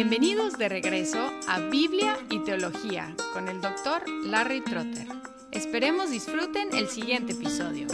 Bienvenidos de regreso a Biblia y Teología con el doctor Larry Trotter. Esperemos disfruten el siguiente episodio.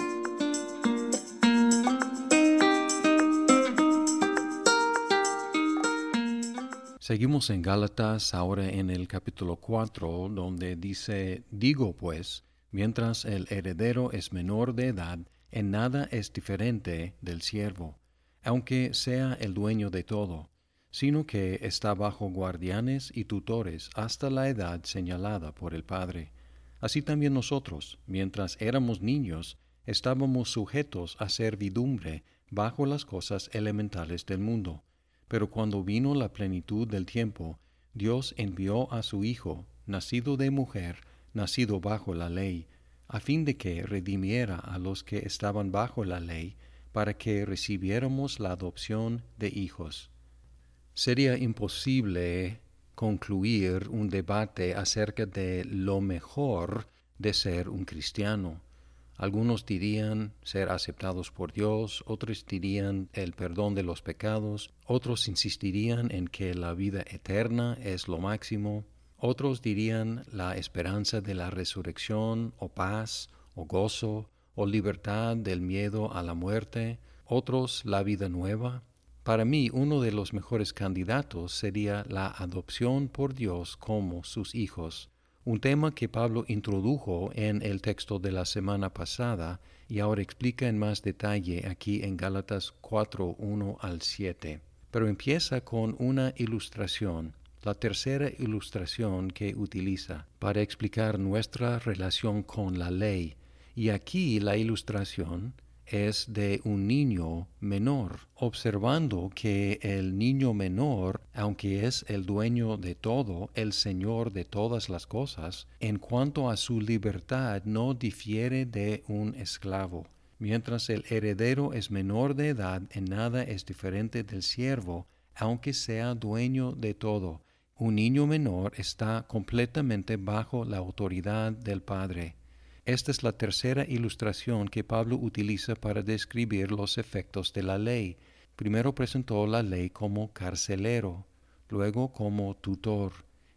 Seguimos en Gálatas ahora en el capítulo 4 donde dice, digo pues, mientras el heredero es menor de edad, en nada es diferente del siervo, aunque sea el dueño de todo sino que está bajo guardianes y tutores hasta la edad señalada por el Padre. Así también nosotros, mientras éramos niños, estábamos sujetos a servidumbre bajo las cosas elementales del mundo. Pero cuando vino la plenitud del tiempo, Dios envió a su Hijo, nacido de mujer, nacido bajo la ley, a fin de que redimiera a los que estaban bajo la ley, para que recibiéramos la adopción de hijos. Sería imposible concluir un debate acerca de lo mejor de ser un cristiano. Algunos dirían ser aceptados por Dios, otros dirían el perdón de los pecados, otros insistirían en que la vida eterna es lo máximo, otros dirían la esperanza de la resurrección o paz o gozo o libertad del miedo a la muerte, otros la vida nueva, para mí, uno de los mejores candidatos sería la adopción por Dios como sus hijos, un tema que Pablo introdujo en el texto de la semana pasada y ahora explica en más detalle aquí en Gálatas 4, 1 al 7. Pero empieza con una ilustración, la tercera ilustración que utiliza para explicar nuestra relación con la ley. Y aquí la ilustración es de un niño menor, observando que el niño menor, aunque es el dueño de todo, el Señor de todas las cosas, en cuanto a su libertad no difiere de un esclavo. Mientras el heredero es menor de edad, en nada es diferente del siervo, aunque sea dueño de todo. Un niño menor está completamente bajo la autoridad del Padre. Esta es la tercera ilustración que Pablo utiliza para describir los efectos de la ley. Primero presentó la ley como carcelero, luego como tutor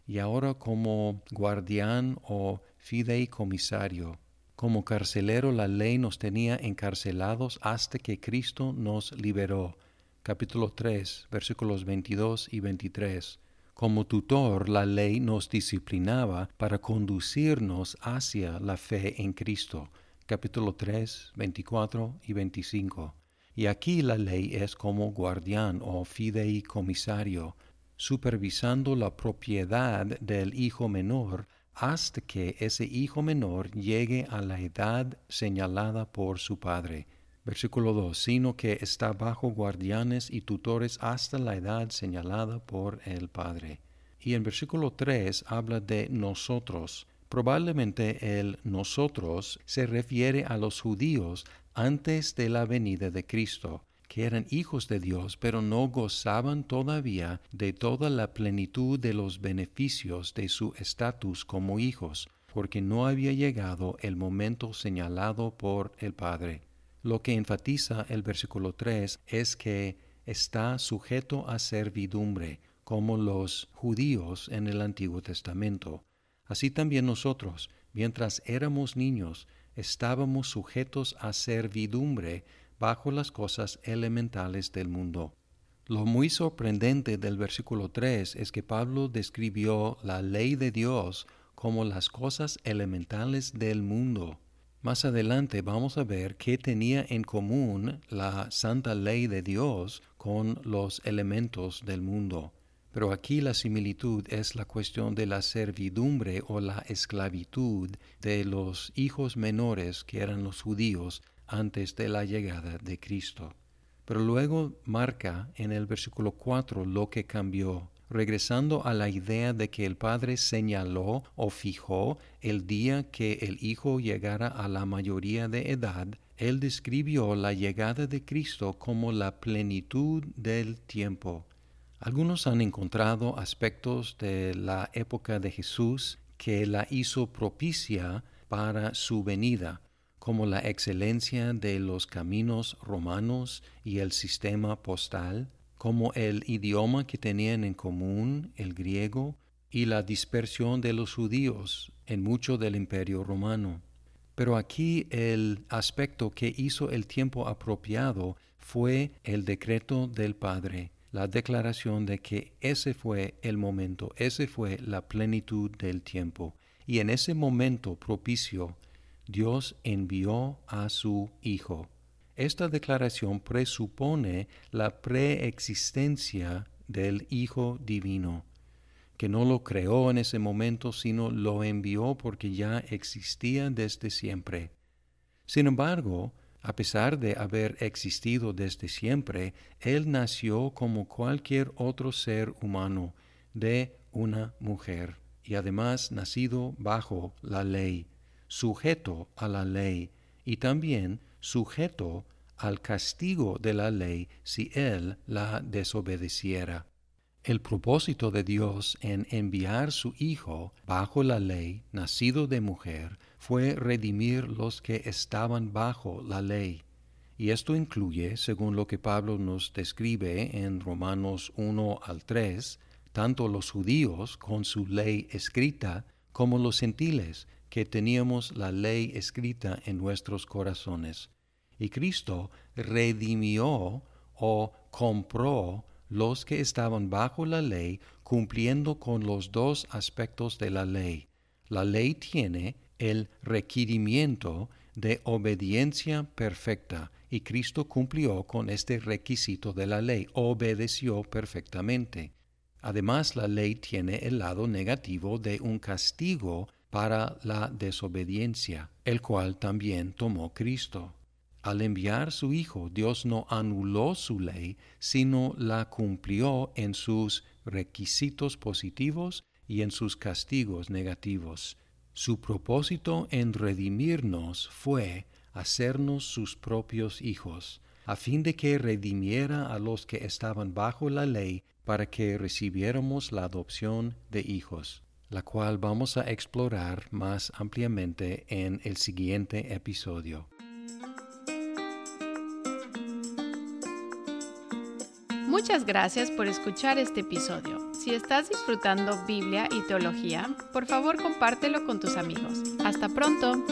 y ahora como guardián o fideicomisario. Como carcelero la ley nos tenía encarcelados hasta que Cristo nos liberó. Capítulo 3, versículos 22 y 23. Como tutor, la ley nos disciplinaba para conducirnos hacia la fe en Cristo. Capítulo 3, 24 y 25. Y aquí la ley es como guardián o fideicomisario, supervisando la propiedad del hijo menor hasta que ese hijo menor llegue a la edad señalada por su padre. Versículo 2, sino que está bajo guardianes y tutores hasta la edad señalada por el Padre. Y en versículo 3 habla de nosotros. Probablemente el nosotros se refiere a los judíos antes de la venida de Cristo, que eran hijos de Dios, pero no gozaban todavía de toda la plenitud de los beneficios de su estatus como hijos, porque no había llegado el momento señalado por el Padre. Lo que enfatiza el versículo 3 es que está sujeto a servidumbre, como los judíos en el Antiguo Testamento. Así también nosotros, mientras éramos niños, estábamos sujetos a servidumbre bajo las cosas elementales del mundo. Lo muy sorprendente del versículo 3 es que Pablo describió la ley de Dios como las cosas elementales del mundo. Más adelante vamos a ver qué tenía en común la santa ley de Dios con los elementos del mundo. Pero aquí la similitud es la cuestión de la servidumbre o la esclavitud de los hijos menores que eran los judíos antes de la llegada de Cristo. Pero luego marca en el versículo 4 lo que cambió regresando a la idea de que el Padre señaló o fijó el día que el Hijo llegara a la mayoría de edad, él describió la llegada de Cristo como la plenitud del tiempo. Algunos han encontrado aspectos de la época de Jesús que la hizo propicia para su venida, como la excelencia de los caminos romanos y el sistema postal, como el idioma que tenían en común, el griego, y la dispersión de los judíos en mucho del imperio romano. Pero aquí el aspecto que hizo el tiempo apropiado fue el decreto del Padre, la declaración de que ese fue el momento, ese fue la plenitud del tiempo. Y en ese momento propicio, Dios envió a su Hijo. Esta declaración presupone la preexistencia del Hijo Divino, que no lo creó en ese momento, sino lo envió porque ya existía desde siempre. Sin embargo, a pesar de haber existido desde siempre, Él nació como cualquier otro ser humano de una mujer y además nacido bajo la ley, sujeto a la ley y también sujeto al castigo de la ley si Él la desobedeciera. El propósito de Dios en enviar su Hijo bajo la ley, nacido de mujer, fue redimir los que estaban bajo la ley. Y esto incluye, según lo que Pablo nos describe en Romanos 1 al 3, tanto los judíos con su ley escrita como los gentiles que teníamos la ley escrita en nuestros corazones. Y Cristo redimió o compró los que estaban bajo la ley cumpliendo con los dos aspectos de la ley. La ley tiene el requerimiento de obediencia perfecta y Cristo cumplió con este requisito de la ley, obedeció perfectamente. Además, la ley tiene el lado negativo de un castigo para la desobediencia, el cual también tomó Cristo. Al enviar su Hijo, Dios no anuló su ley, sino la cumplió en sus requisitos positivos y en sus castigos negativos. Su propósito en redimirnos fue hacernos sus propios hijos, a fin de que redimiera a los que estaban bajo la ley para que recibiéramos la adopción de hijos, la cual vamos a explorar más ampliamente en el siguiente episodio. Muchas gracias por escuchar este episodio. Si estás disfrutando Biblia y teología, por favor compártelo con tus amigos. Hasta pronto.